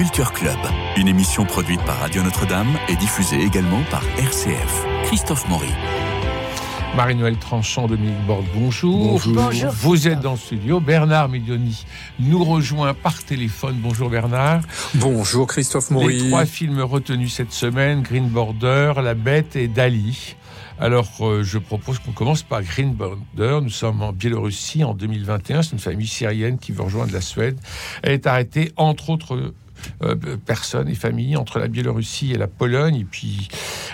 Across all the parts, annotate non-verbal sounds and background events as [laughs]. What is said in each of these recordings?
Culture Club, une émission produite par Radio Notre-Dame et diffusée également par RCF. Christophe Maury. Marie-Noël Tranchant, Dominique Borde, bonjour. Bonjour. Vous êtes dans le studio. Bernard Medioni nous rejoint par téléphone. Bonjour Bernard. Bonjour Christophe Maury. Les trois films retenus cette semaine, Green Border, La Bête et Dali. Alors, euh, je propose qu'on commence par Green Border. Nous sommes en Biélorussie en 2021. C'est une famille syrienne qui veut rejoindre la Suède. Elle est arrêtée, entre autres personnes et familles entre la Biélorussie et la Pologne. Et puis,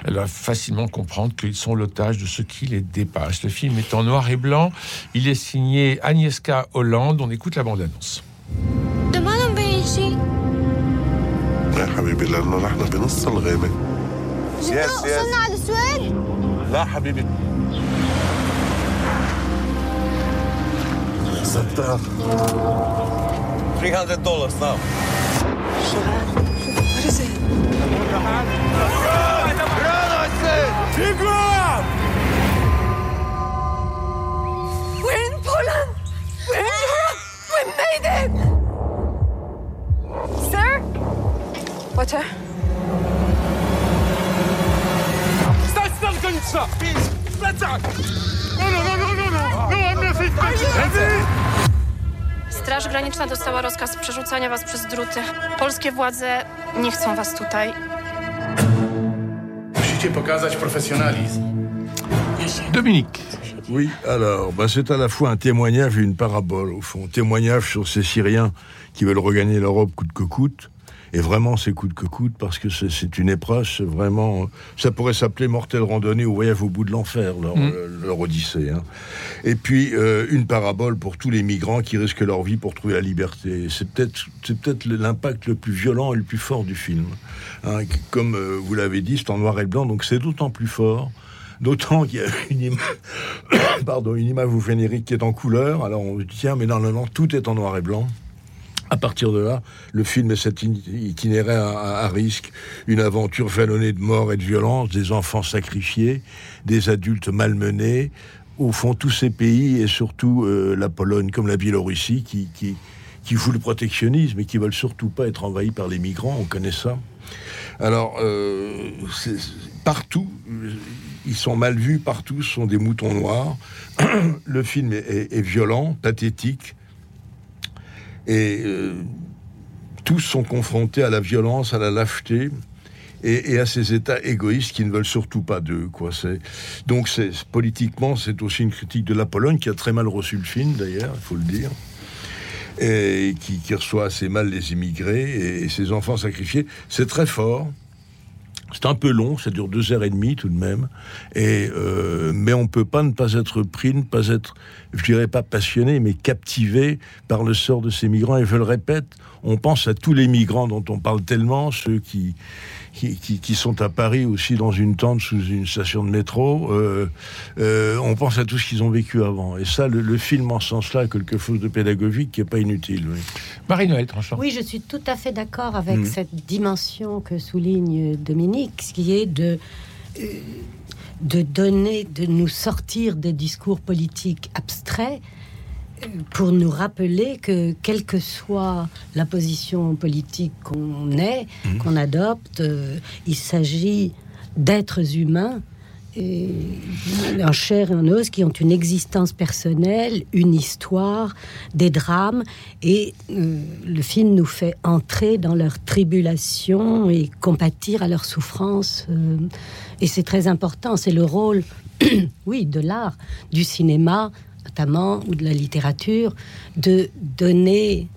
elle va facilement comprendre qu'ils sont l'otage de ce qui les dépasse. Le film est en noir et blanc. Il est signé Agnieszka Hollande. On écoute la bande-annonce. دمانم بيشي يا حبيبي لانه نحن بنص الغابه جدو وصلنا على السويد لا حبيبي يا ستار 300 dollars now. What is it? We're in Poland! We're in Europe! We made it! Sir? Water? Please! No, no, no, no, no, no! No, I'm nothing! Are you... Straż Graniczna dostała rozkaz przerzucania was przez druty. Polskie władze nie chcą was tutaj. Musicie pokazać profesjonalizm. Dominique. Oui, alors, bah, c'est à la fois un témoignage et une parabole, au fond. Témoignage sur ces Syriens qui veulent regagner l'Europe coûte que coûte. Et vraiment, c'est coûte que coûte, parce que c'est une épreuve, c'est vraiment... Ça pourrait s'appeler Mortelle randonnée ou Voyage au bout de l'enfer, leur, Mm. euh, leur odyssée. hein. Et puis, euh, une parabole pour tous les migrants qui risquent leur vie pour trouver la liberté. C'est peut-être peut-être l'impact le plus violent et le plus fort du film. hein. Comme euh, vous l'avez dit, c'est en noir et blanc, donc c'est d'autant plus fort D'autant qu'il y a une image, [coughs] pardon, une image au générique qui est en couleur. Alors on dit, tiens, mais dans le non, tout est en noir et blanc. À partir de là, le film est cet in- itinéraire à, risque, une aventure jalonnée de mort et de violence, des enfants sacrifiés, des adultes malmenés. Au fond, tous ces pays et surtout euh, la Pologne comme la Biélorussie qui, qui, le protectionnisme et qui veulent surtout pas être envahis par les migrants. On connaît ça. Alors, euh, partout, euh, ils sont mal vus, partout, ce sont des moutons noirs. [clears throat] le film est violent, pathétique, et euh, tous sont confrontés à la violence, à la lâcheté. Et, à ces États égoïstes qui ne veulent surtout pas d'eux, donc c'est politiquement c'est aussi une critique de la Pologne qui a très mal reçu le film d'ailleurs, il faut le dire et qui, qui reçoit assez mal les immigrés et, et ses enfants sacrifiés. C'est très fort. C'est un peu long, ça dure deux heures et demie tout de même. Et euh, mais on peut pas ne pas être pris, ne pas être, je dirais pas passionné, mais captivé par le sort de ces migrants. Et je le répète, on pense à tous les migrants dont on parle tellement, ceux qui qui, qui- qui sont à Paris aussi dans une tente sous une station de métro. Euh, euh, on pense à tout ce qu'ils ont vécu avant. Et ça, le, le film en ce sens-là, a quelque chose de pédagogique qui est pas inutile. oui. Marie-Noël Tranchant. Oui, je suis tout à fait d'accord avec Mhm. cette dimension que souligne Dominique, ce qui est de, euh, de donner, de nous sortir des discours politiques abstraits pour nous rappeler que quelle que soit la position politique qu'on ait, qu'on adopte, euh, il s'agit d'êtres humains et en chair et en os qui ont une existence personnelle, une histoire, des drames, et euh, le film nous fait entrer dans leurs tribulations et compatir à leurs souffrances. euh, et c'est très important, c'est le rôle, [clears throat] oui, de l'art, du cinéma ou de la littérature, de donner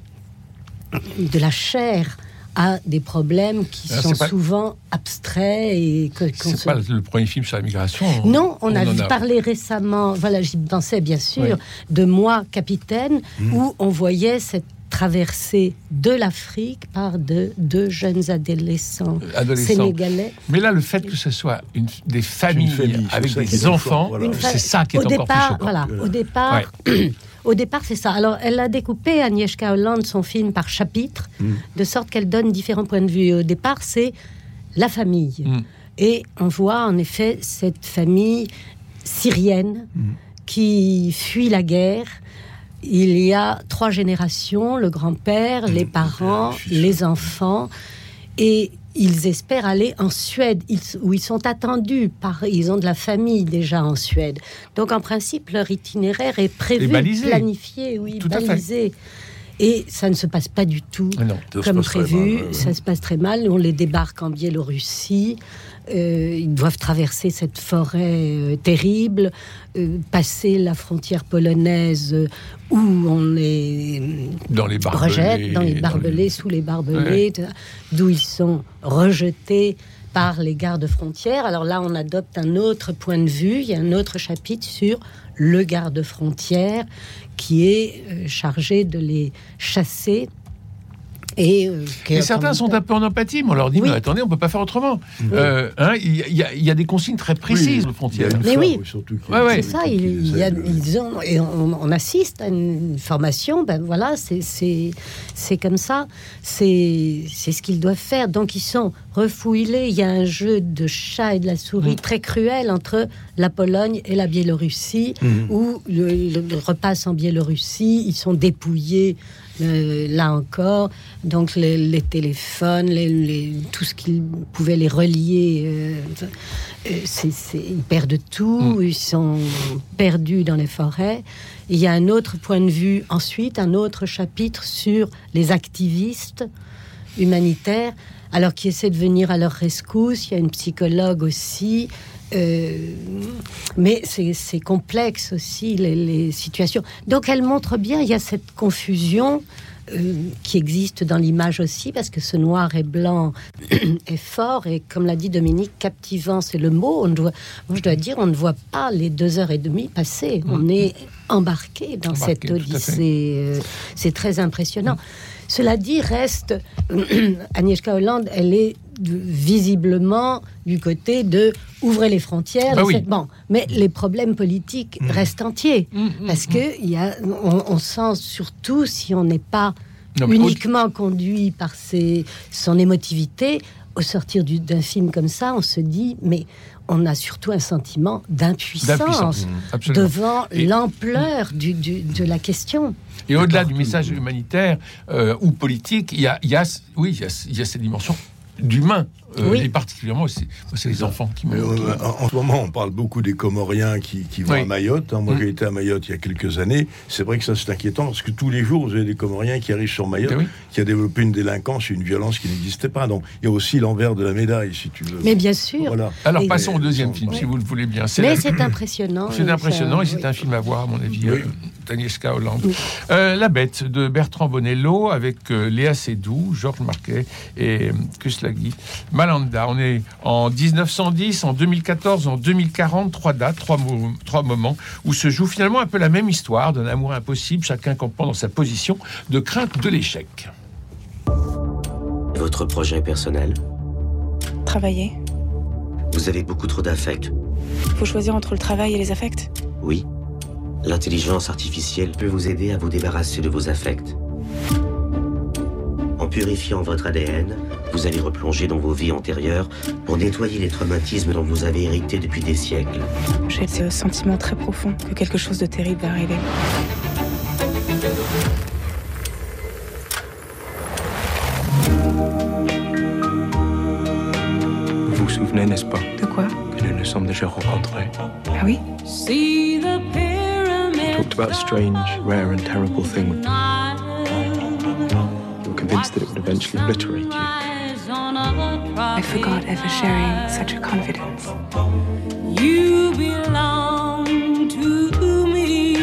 de la chair à des problèmes qui Alors, sont pas- suivant abstraits et que C'est se- pas le premier film sur la migration. non, on, a en vu parler récemment, voilà, j'y pensais bien sûr, Oui. de Moi, capitaine, Mhm. où on voyait cette traversée de l'Afrique par de deux jeunes adolescents, Adolescents. sénégalais. Mais là, le fait que ce soit une, des familles famille, avec des enfants, voilà. C'est ça qui est au encore plus départ, choquant. Voilà, au départ, [clears throat] au départ, c'est ça. Alors, elle a découpé Agnieszka Holland son film par chapitre, Mm. de sorte qu'elle donne différents points de vue. Au départ, c'est la famille, Mm. et on voit en effet cette famille syrienne Mm. qui fuit la guerre. Il y a trois générations, le grand-père, les Mmh, parents, les enfants, et ils espèrent aller en Suède, où ils sont attendus, par, ils ont de la famille déjà en Suède. Donc en principe, leur itinéraire est prévu, balisé. planifié, oui, Tout à fait. Et ça ne se passe pas du tout Ah non. Comme prévu. mal. Ça se passe très mal. On les débarque en Biélorussie. Euh, ils doivent traverser cette forêt euh, terrible, euh, passer la frontière polonaise où on les Dans les barbelés. rejette dans les barbelés, sous les barbelés, d'où ils sont rejetés par les gardes frontières. Alors là, on adopte un autre point de vue. Il y a un autre chapitre sur le garde frontière qui est euh, chargé de les chasser. Et, euh, Et certains sont un peu en empathie, mais on leur dit, Oui. mais attendez, on peut pas faire autrement. Euh, hein, Il y, a- y y des consignes très précises y frontières. Mais oui. Ouais, ouais. C'est ça, il, il y a- ils ont, et on, on assiste à une formation, ben voilà, c'est- c'est c'est comme ça, c'est c'est ce qu'ils doivent faire. Donc ils sont refouillés, il y a un jeu de chat et de la souris très cruel entre la Pologne et la Biélorussie, où le, le- le repasse en Biélorussie, ils sont dépouillés. Euh, là encore, donc les, les téléphones, les, les- tout ce qui pouvait les relier, euh, euh, c'est- ils perdent tout, ils sont perdus dans les forêts. Il y a un autre point de vue ensuite, un autre chapitre sur les activistes humanitaires, alors qui essaient de venir à leur rescousse. Il y a une psychologue aussi. Euh, mais c'est complexe aussi, les, les situations. Donc elle montre bien, il y a cette confusion euh, qui existe dans l'image aussi, parce que ce noir et blanc [clears throat] est fort, et comme l'a dit Dominique, captivant, c'est le mot. On doit, moi, je dois dire, on ne voit pas les deux heures et demie passer. On est embarqué dans Embarqué, cette odyssée. euh, C'est très impressionnant. Cela dit, reste [clears throat] Agnieszka Hollande, elle est visiblement du côté de ouvrez les frontières. Bah de oui. cette- Bon, mais les problèmes politiques restent entiers. Parce que il y a, on, on sent surtout si on n'est pas Non, uniquement conduit par ses, son émotivité, au sortir du- d'un film comme ça, on se dit, mais on a surtout un sentiment d'impuissance devant Et- l'ampleur du, du- de la question. Et au-delà du message humanitaire euh, ou politique, il y a, il y a- oui, il y a, il y a cette dimension d'humain. Euh, Oui. Et particulièrement, c'est moi, c'est les enfants qui euh, en, en ce moment, on parle beaucoup des Comoriens qui, qui vont Oui. à Mayotte. hein. Moi, Mm. j'ai été à Mayotte il y a quelques années. C'est vrai que ça, c'est inquiétant parce que tous les jours, vous avez des Comoriens qui arrivent sur Mayotte, Eh oui. qui a développé une délinquance et une violence qui n'existait pas. Donc, il y a aussi l'envers de la médaille, si tu veux. Mais bien sûr. Voilà. Alors Et- passons au deuxième film, si vous le voulez bien. C'est Mais la- c'est impressionnant. C'est impressionnant ça- et c'est oui. un film à voir, à mon avis, Oui. euh, d'Agnieszka Hollande. Euh, la Bête de Bertrand Bonello avec euh, Léa Seydoux, Georges Marquet et euh, Kuslagi. Malanda, on est en 1910, en 2014, en 2040, trois dates, trois, mo- trois moments où se joue finalement un peu la même histoire d'un amour impossible, chacun campant dans sa position de crainte de l'échec. Votre projet personnel? Travailler. Vous avez beaucoup trop d'affect. Faut choisir entre le travail et les affects. Oui. L'intelligence artificielle peut vous aider à vous débarrasser de vos affects. En purifiant votre ADN, vous allez replonger dans vos vies antérieures pour nettoyer les traumatismes dont vous avez hérité depuis des siècles. J'ai ce sentiment très profond que quelque chose de terrible va arriver. Vous vous souvenez, n'est-ce pas, De quoi? Que nous nous sommes déjà rencontrés Ah oui? Talked about a strange, rare and terrible thing. You were convinced that it would eventually obliterate you. I forgot ever sharing such a confidence. You belong to me.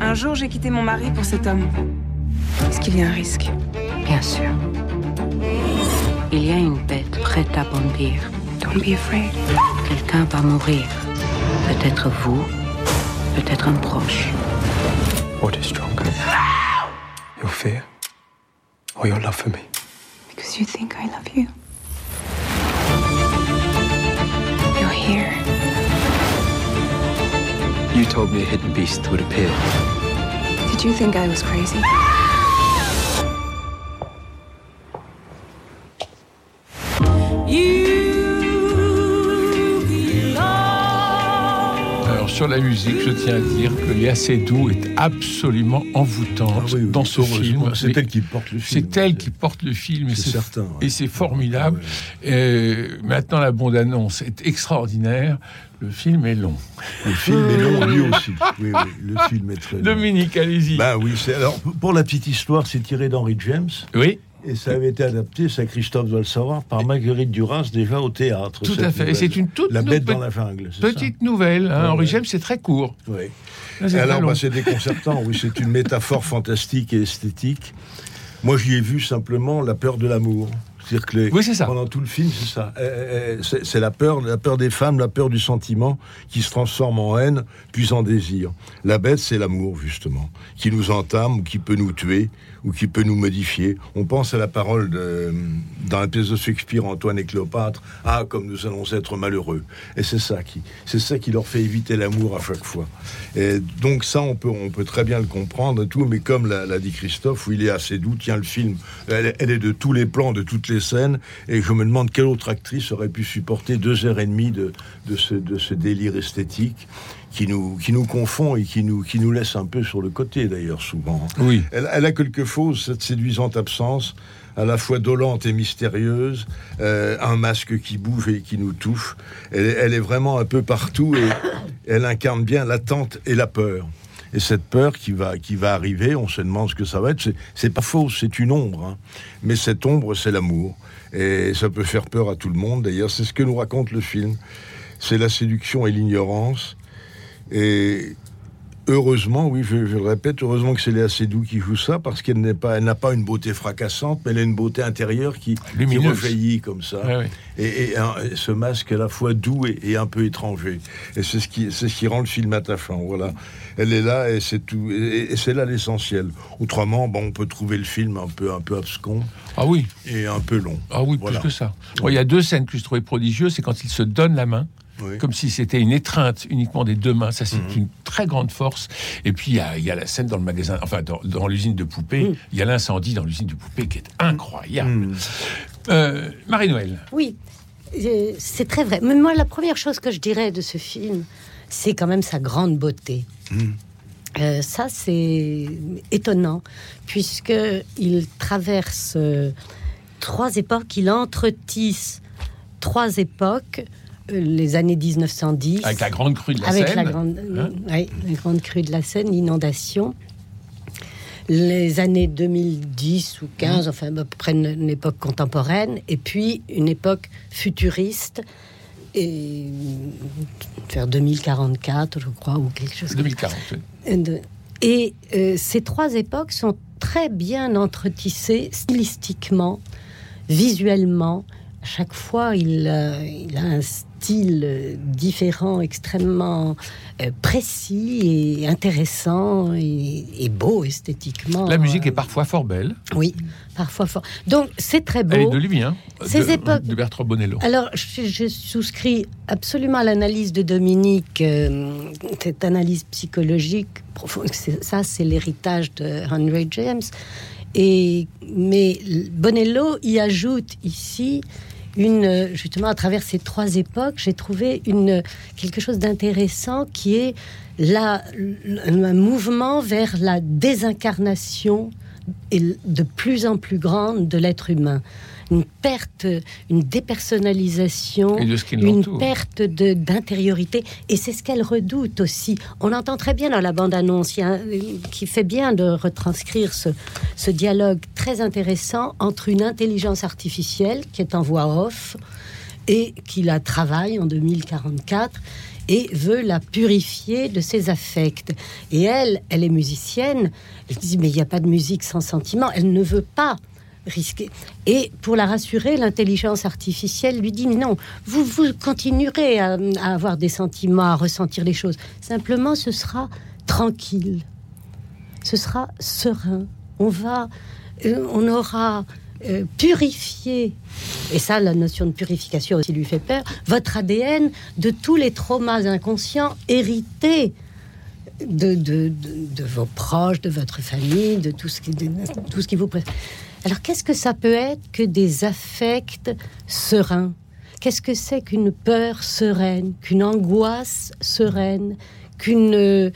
Un jour, j'ai quitté mon mari pour cet homme. Est-ce qu'il y a un risque? Bien sûr. Il y a une bête prête à bondir. Don't be afraid. Quelqu'un va mourir. Peut-être vous, peut-être un proche. What is stronger? Your fear or your love for me? Because you think I love you. You're here. You told me a hidden beast would appear. Did you think I was crazy? Sur la musique, je tiens à dire que Léa Seydoux est absolument envoûtante Ah oui, oui, dans ce film. C'est elle qui porte le film. C'est elle qui porte le film et C'est c'est certain, et c'est formidable. Et maintenant, la bande-annonce est extraordinaire. Le film est long. Le film est long, lui aussi. Oui, oui, le film est très long. Dominique, allez-y. Bah oui, alors pour la petite histoire, c'est tiré d'Henry James. Oui. Et ça avait été adapté, ça Christophe doit le savoir, par Marguerite Duras déjà au théâtre. Tout à fait. Et c'est une toute La bête dans la jungle. ça Petite nouvelle. Hein. Henri. James, c'est très court. Oui. Là, Alors, bah, c'est déconcertant, oui, c'est une métaphore fantastique et esthétique. Moi, j'y ai vu simplement la peur de l'amour. C'est-à-dire que les- Oui, c'est ça. pendant tout le film, c'est ça. Euh, euh, C'est c'est la peur, la peur des femmes, la peur du sentiment qui se transforme en haine, puis en désir. La bête, c'est l'amour, justement, qui nous entame, ou qui peut nous tuer, ou qui peut nous modifier. On pense à la parole de, dans la pièce de Shakespeare, Antoine et Cléopâtre, ah, comme nous allons être malheureux. Et c'est ça qui, c'est ça qui leur fait éviter l'amour à chaque fois. Et donc ça, on peut, on peut très bien le comprendre tout, mais comme l'a, dit Christophe, où il est assez doux, tiens le film, elle, est de tous les plans, de toutes les scènes, et je me demande quelle autre actrice aurait pu supporter deux heures et demie de, de, ce, de ce délire esthétique qui nous, qui nous confond et qui nous, qui nous laisse un peu sur le côté d'ailleurs souvent. Oui. Elle, elle a quelque chose, cette séduisante absence, à la fois dolente et mystérieuse, euh, un masque qui bouge et qui nous touche. Elle, est- elle est vraiment un peu partout et elle incarne bien l'attente et la peur. Et cette peur qui va, qui va arriver, on se demande ce que ça va être. C'est- C'est pas faux, c'est une ombre. hein. Mais cette ombre, c'est l'amour. Et ça peut faire peur à tout le monde. D'ailleurs, c'est ce que nous raconte le film. C'est la séduction et l'ignorance. Et heureusement, oui, je, je le répète, heureusement que c'est Léa Seydoux qui joue ça, parce qu'elle n'est pas, elle n'a pas une beauté fracassante, mais elle a une beauté intérieure qui, qui rejaillit comme ça. Ouais. Et, et un- et ce masque à la fois doux et, et un peu étranger. Et c'est ce qui, c'est ce qui rend le film attachant. Voilà. Elle est là et c'est tout. Et, c'est là l'essentiel. Autrement, bon, on peut trouver le film un peu, un peu abscon Ah oui. et un peu long. Ah oui, Voilà. plus que ça. Bon, Il y a deux scènes que je trouvais prodigieuses, c'est quand ils se donnent la main. Oui. Comme si c'était une étreinte uniquement des deux mains, ça c'est Mhm. une très grande force. Et puis il y a, il y a la scène dans le magasin, enfin dans, dans l'usine de poupées, Mhm. il y a l'incendie dans l'usine de poupées qui est incroyable. Mm. Euh, Marie-Noël, Oui, euh, c'est très vrai. Mais moi, la première chose que je dirais de ce film, c'est quand même sa grande beauté. Euh, ça, c'est étonnant, puisque il traverse euh, trois époques, il entretisse trois époques, euh, les années 1910, avec la grande crue de la avec Seine. la grande, hein oui, la grande crue de la Seine, l'inondation. Les années 2010 ou 15, enfin à peu près une, époque contemporaine, et puis une époque futuriste, et vers 2044, je crois, ou quelque chose. comme 2040. oui. et de- Et euh, ces trois époques sont très bien entretissées stylistiquement, visuellement. Chaque fois, il, euh, il a un style euh, différent, extrêmement euh, précis et intéressant et, et beau esthétiquement. La musique est parfois fort belle. Oui, parfois fort. Donc c'est très beau. Elle est de lui, hein, Ces de, époques- de Bertrand Bonello. Alors, je, je souscris absolument à l'analyse de Dominique, euh, cette analyse psychologique profonde. Ça, c'est l'héritage de Henry James. Et, mais Bonello y ajoute ici justement, à travers ces trois époques, j'ai trouvé quelque chose d'intéressant qui est un mouvement vers la désincarnation de plus en plus grande de l'être humain. Une perte, une dépersonnalisation, une perte d'intériorité. Et c'est ce qu'elle redoute aussi. On l'entend très bien dans la bande-annonce, un- qui fait bien de retranscrire ce, ce dialogue très intéressant entre une intelligence artificielle qui est en voix off et qui la travaille en 2044 et veut la purifier de ses affects. Et elle, elle est musicienne. Elle dit mais il n'y a pas de musique sans sentiment. Elle ne veut pas risquer. Et pour la rassurer, l'intelligence artificielle lui dit non, vous vous continuerez à, avoir des sentiments, à ressentir les choses. Simplement, ce sera tranquille. Ce sera serein. On va, euh, on aura euh, purifié, et ça, la notion de purification aussi lui fait peur, votre ADN de tous les traumas inconscients hérités de, de, de- vos proches, de votre famille, de tout ce qui, tout ce qui vous pré- Alors, qu'est-ce que ça peut être que des affects sereins? Qu'est-ce que c'est qu'une peur sereine, qu'une angoisse sereine, qu'une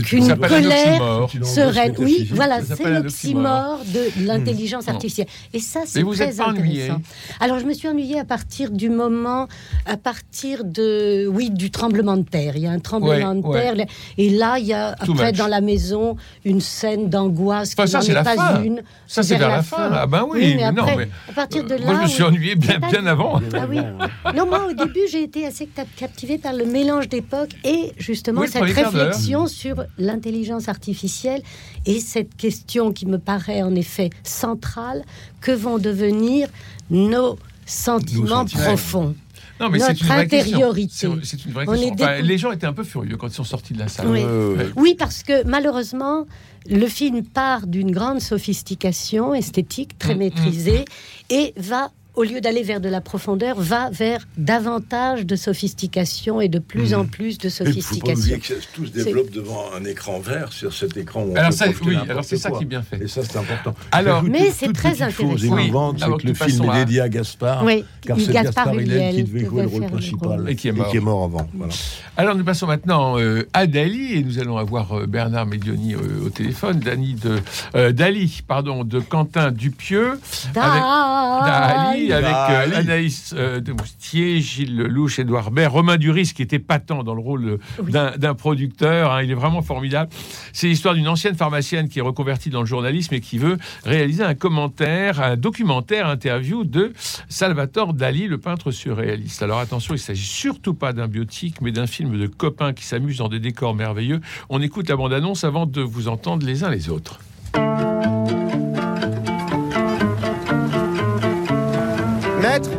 qu'une colère sereine. Oui, voilà, c'est l'oxymore de l'intelligence artificielle. Et ça, c'est très ennuyé intéressant. Alors, je me suis ennuyée à partir du moment, à partir de, oui, du tremblement de terre. Il y a un tremblement Ouais, de ouais. terre, et là, il y a Too après much. dans la maison une scène d'angoisse Enfin, qui ça, n'en c'est est la pas fin. une. Ça, c'est vers la fin. Ah ben oui, mais non, mais, à partir de Euh, là, moi, je me suis oui. ennuyé bien, avant. Ah oui. Non, moi, au début, j'ai été assez cap- captivée par le mélange d'époques et justement Oui, cette réflexion sur l'intelligence artificielle et cette question qui me paraît en effet centrale que vont devenir nos sentiments sentiments. profonds. Non, mais c'est Notre une vraie question. intériorité. C'est une vraie On question. est Enfin, décou- les gens étaient un peu furieux quand ils sont sortis de la salle. Oui. Ouais. Oui, parce que malheureusement, le film part d'une grande sophistication esthétique très Mm, maîtrisée et va, au lieu d'aller vers de la profondeur, va vers davantage de sophistication et de plus en plus de Il faut pas sophistication. que tout se développe devant un écran vert sur cet écran. Où Alors ça, oui, alors c'est ça qui est bien fait. Et ça, c'est important. Alors- Mais c'est très intéressant. émouvante, Oui, c'est avant que le nous film passons est dédié à Gaspard, Oui, car c'est Gaspard Hillel qui devait jouer le rôle principal rôle. Et qui est mort. et avant. Voilà. Alors nous passons maintenant euh, à Dali et nous allons avoir euh, Bernard Medioni euh, au téléphone, Dani de euh, Dali, pardon, de Quentin Dupieux, Dali, avec euh. Anaïs euh, de Moustier, Gilles Lelouch, Édouard Baird, Romain Duris qui était patent dans le rôle euh, Oui. d'un d'un producteur. hein, il est vraiment formidable. C'est l'histoire d'une ancienne pharmacienne qui est reconvertie dans le journalisme et qui veut réaliser un commentaire, un documentaire interview de Salvatore Dali, le peintre surréaliste. Alors attention, il s'agit surtout pas d'un biotique, mais d'un film de copains qui s'amusent dans des décors merveilleux. On écoute la bande-annonce avant de vous entendre les uns les autres. Maître,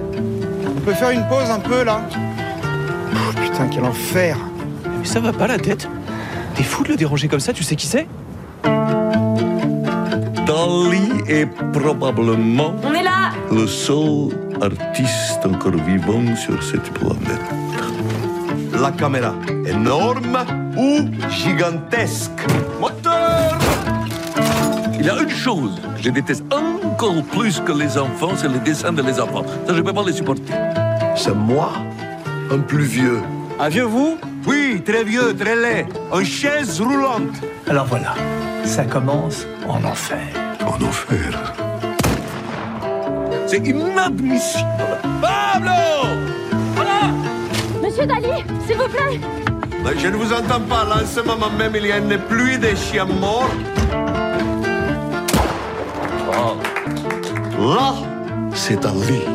on peut faire une pause un peu là Pff, Putain, quel enfer Mais ça va pas la tête T'es fou de le déranger comme ça, tu sais qui c'est Dali est probablement On est là le seul artiste encore vivant sur cette planète. La caméra, énorme ou gigantesque. Moteur Il y a une chose que je déteste encore plus que les enfants, c'est les dessins de les enfants. Ça, je ne peux pas les supporter. C'est moi, un plus vieux. Un vieux vous? Oui, très vieux, très laid. En chaise roulante. Alors voilà, ça commence en enfer. En enfer. C'est inadmissible. Pablo Monsieur Dali, s'il vous plaît Mais Je ne vous entends pas. Là, en ce moment même, il y a une pluie de chiens morts. C'est un lit.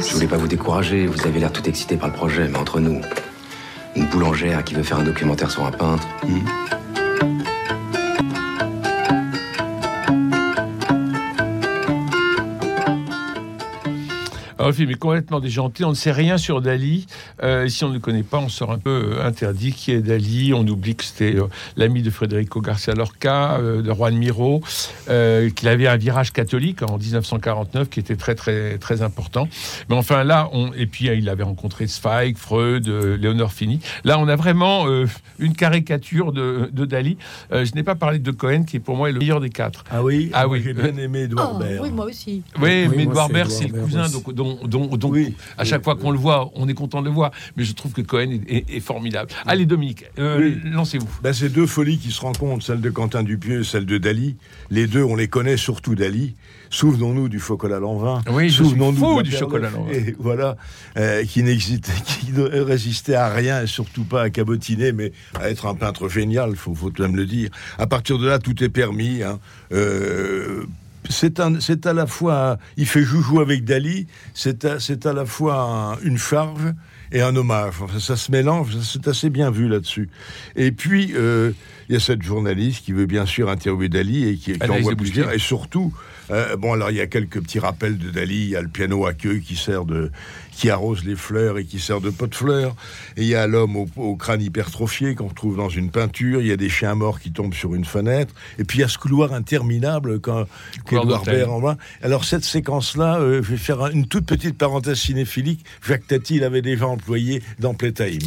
Je voulais pas vous décourager, vous avez l'air tout excité par le projet, mais entre nous, une boulangère qui veut faire un documentaire sur un peintre. Alors, le film est complètement déjanté. On ne sait rien sur Dali. Euh, si on ne le connaît pas, on sort un peu euh, interdit qui est Dali. On oublie que c'était euh, l'ami de Federico Garcia Lorca, euh, de Juan Miro, euh, qu'il avait un virage catholique en 1949 qui était très très très important. Mais enfin là, on et puis euh, il avait rencontré Zweig, Freud, euh, Léonore Fini. Là, on a vraiment euh, une caricature de, de Dali. Euh, je n'ai pas parlé de Cohen, qui pour moi est le meilleur des quatre. Ah oui, Ah oui. j'ai bien aimé Edouard Oh, Baird. oui, moi aussi. Oui, Oui, mais Edouard c'est Baird, Edouard c'est le cousin, aussi. donc, dont, dont- dont- Oui. à chaque fois qu'on le voit, on est content de le voir. Mais je trouve que Cohen est, est- est formidable. Allez, Dominique, euh, Oui. lancez-vous. Ben, c'est deux folies qui se rencontrent, celle de Quentin Dupieux et celle de Dali. Les deux, on les connaît, surtout Dali. Souvenons-nous du chocolat Lanvin. Oui, je suis Souvenons-nous du chocolat de- Lanvin. [laughs] Et voilà, euh, qui n'exitait, [laughs] qui ne résistait à rien et surtout pas à cabotiner, mais à être un peintre génial, faut, faut même le dire. À partir de là, tout est permis. hein. Euh, c'est un- c'est à la fois, il fait joujou avec Dali, c'est à, c'est à la fois un- une charge et un hommage. Enfin, ça se mélange, c'est assez bien vu là-dessus. Et puis, euh, il y a cette journaliste qui veut bien sûr interviewer Dali et qui, qui envoie plusieurs. Et surtout, euh, bon, alors il y a quelques petits rappels de Dali. Il y a le piano à queue qui sert de, qui arrose les fleurs et qui sert de pot de fleurs. Et il y a l'homme au, au crâne hypertrophié qu'on retrouve dans une peinture. Il y a des chiens morts qui tombent sur une fenêtre. Et puis il y a ce couloir interminable quand qu'Edouard. Baird envoie. Alors cette séquence-là, euh, je vais faire un- une toute petite parenthèse cinéphilique. Jacques Tati l'avait déjà employé dans Playtime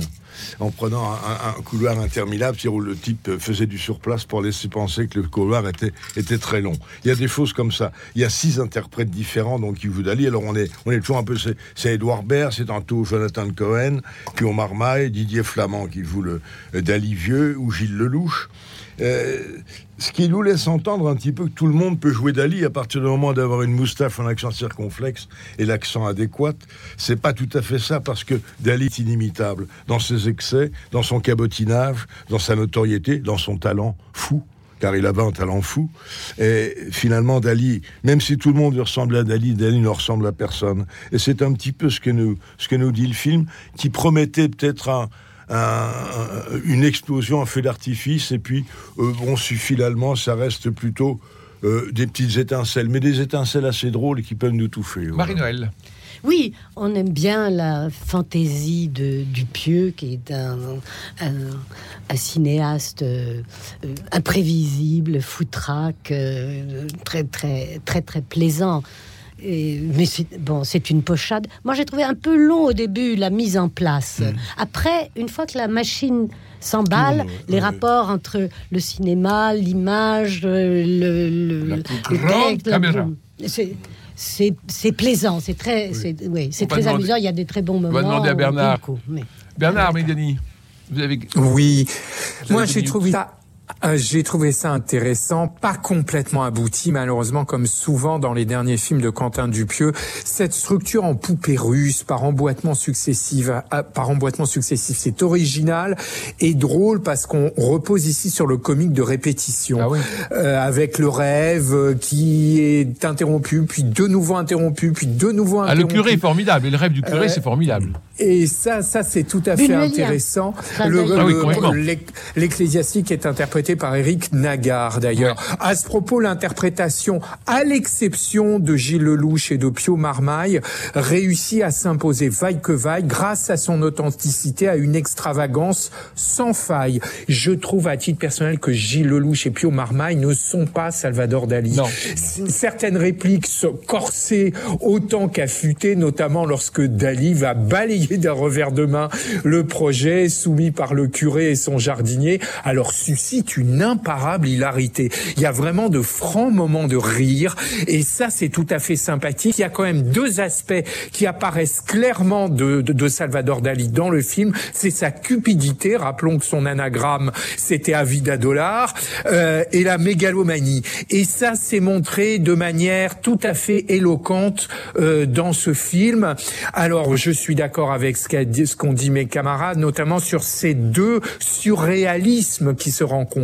en prenant un, couloir interminable, où le type faisait du surplace pour laisser penser que le couloir était, très long. Il y a des choses comme ça. Il y a six interprètes différents qui jouent Dali. Alors on est, toujours un peu. C'est, Edouard Baird, c'est tantôt Jonathan Cohen, puis on Marmaille, Didier Flamand qui joue le Dali vieux ou Gilles Lelouch. Euh, ce qui nous laisse entendre un petit peu que tout le monde peut jouer Dali à partir du moment d'avoir une moustache, un accent circonflexe et l'accent adéquat. C'est pas tout à fait ça parce que Dali est inimitable dans ses excès, dans son cabotinage, dans sa notoriété, dans son talent fou car il avait un talent fou. Et finalement, Dali, même si tout le monde ressemble à Dali, Dali ne ressemble à personne. Et c'est un petit peu ce que nous, ce que nous dit le film, qui promettait peut-être un, un, une explosion, un feu d'artifice, et puis, euh, bon, finalement, ça reste plutôt euh, des petites étincelles, mais des étincelles assez drôles qui peuvent nous touffer. Voilà. Marie-Noël. Oui, on aime bien la fantaisie de Dupieux, qui est un, un, un cinéaste euh, imprévisible, foutraque, euh, très très très très plaisant. Et, mais c'est bon, c'est une pochade. Moi, j'ai trouvé un peu long au début la mise en place. Hmm. Après, une fois que la machine s'emballe, les rapports entre le cinéma, l'image, euh, le, le, La texte, la- c'est c'est c'est plaisant, c'est très, c'est oui, c'est On va très demander- amusant. Il y a des très bons On moments. va demander à on Bernard. beaucoup, mais- Bernard Médani, vous avez. Oui, Vous moi avez deux j'ai trouvé ça. Euh, j'ai trouvé ça intéressant, pas complètement abouti malheureusement comme souvent dans les derniers films de Quentin Dupieux. Cette structure en poupée russe par emboîtement successif, euh, par emboîtement successif, c'est original et drôle parce qu'on repose ici sur le comique de répétition, Ah oui. Euh, avec le rêve euh, qui est interrompu, puis de nouveau interrompu, puis de nouveau Ah, le interrompu. curé est formidable, et le rêve du curé, c'est formidable. Et ça, ça c'est tout à fait intéressant. Ah L'ecclésiastique est interprété par Éric Nagar, d'ailleurs. À ce propos, l'interprétation, à l'exception de Gilles Lelouch et de Pio Marmaille, réussit à s'imposer vaille que vaille grâce à son authenticité, à une extravagance sans faille. Je trouve à titre personnel que Gilles Lelouch et Pio Marmaille ne sont pas Salvador Dali. Non. Certaines répliques sont corsées autant qu'affûtées, notamment lorsque Dali va balayer d'un revers de main le projet soumis par le curé et son jardinier, alors suscite une imparable hilarité. Il y a vraiment de francs moments de rire, et ça c'est tout à fait sympathique. Il y a quand même deux aspects qui apparaissent clairement de, de, de Salvador Dali dans le film, c'est sa cupidité, rappelons que son anagramme c'était Avida Dollar, euh, et la mégalomanie. Et ça c'est montré de manière tout à fait éloquente euh, dans ce film. Alors je suis d'accord avec ce qu'a dit- qu'ont dit mes camarades, notamment sur ces deux surréalismes qui se rencontrent.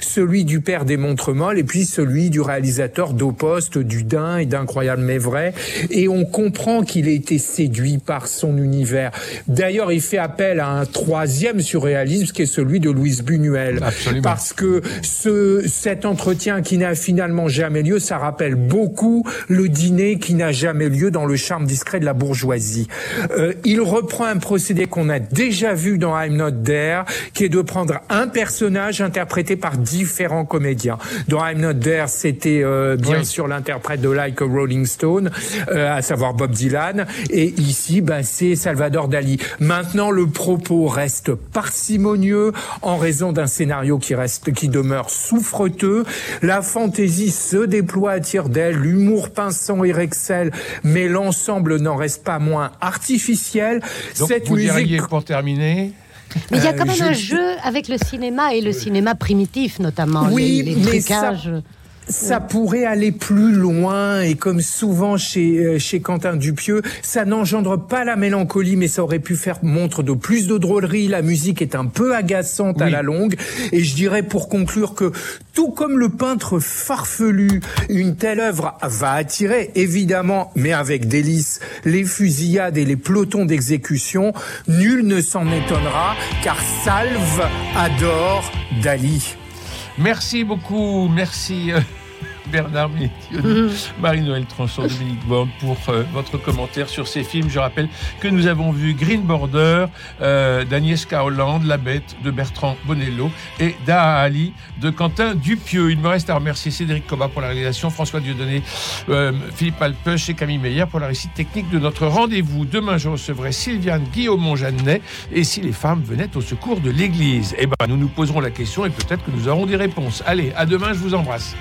Celui du père des Montremolles et puis celui du réalisateur d'Au-Poste, du Dain et d'Incroyable mais vrai. Et on comprend qu'il a été séduit par son univers. D'ailleurs, il fait appel à un troisième surréalisme qui est celui de Louise Buñuel. Absolument. Parce que ce, cet entretien qui n'a finalement jamais lieu, ça rappelle beaucoup le dîner qui n'a jamais lieu dans le charme discret de la bourgeoisie. Euh, il reprend un procédé qu'on a déjà vu dans I'm Not There, qui est de prendre un personnage interprété par différents comédiens. Dans I'm Not There, c'était euh, bien Oui. sûr l'interprète de Like a Rolling Stone, euh, à savoir Bob Dylan, et ici, bah, c'est Salvador Dali. Maintenant, le propos reste parcimonieux en raison d'un scénario qui reste, qui demeure souffreteux. La fantaisie se déploie à tire d'aile, l'humour pinçant et rexel, mais l'ensemble n'en reste pas moins artificiel. Donc, Cette vous musique diriez, pour terminer, Mais il y a Euh, quand même je- un jeu avec le cinéma et le cinéma primitif, notamment. Oui, les, les mais ça- trucages. Ça pourrait aller plus loin et comme souvent chez euh, chez Quentin Dupieux, ça n'engendre pas la mélancolie, mais ça aurait pu faire montre de plus de drôlerie. La musique est un peu agaçante à la longue, et je dirais pour conclure que tout comme le peintre farfelu, une telle œuvre va attirer évidemment, mais avec délice, les fusillades et les pelotons d'exécution. Nul ne s'en étonnera, car Salve adore Dali. merci beaucoup, merci. Bernard Médioni, Marie-Noël Tranchon, Dominique Borne pour euh, votre commentaire sur ces films. Je rappelle que nous avons vu Green Border euh, Hollande, La Bête de Bertrand Bonello et Daha Ali de Quentin Dupieux. Il me reste à remercier Cédric Coba pour la réalisation, François Dieudonné, euh, Philippe Alpeuch et Camille Meyer pour la réussite technique de notre rendez-vous. Demain, je recevrai Sylviane Guillaume-Jeannet et si les femmes venaient au secours de l'Église Eh ben, nous nous poserons la question et peut-être que nous aurons des réponses. Allez, à demain, je vous embrasse.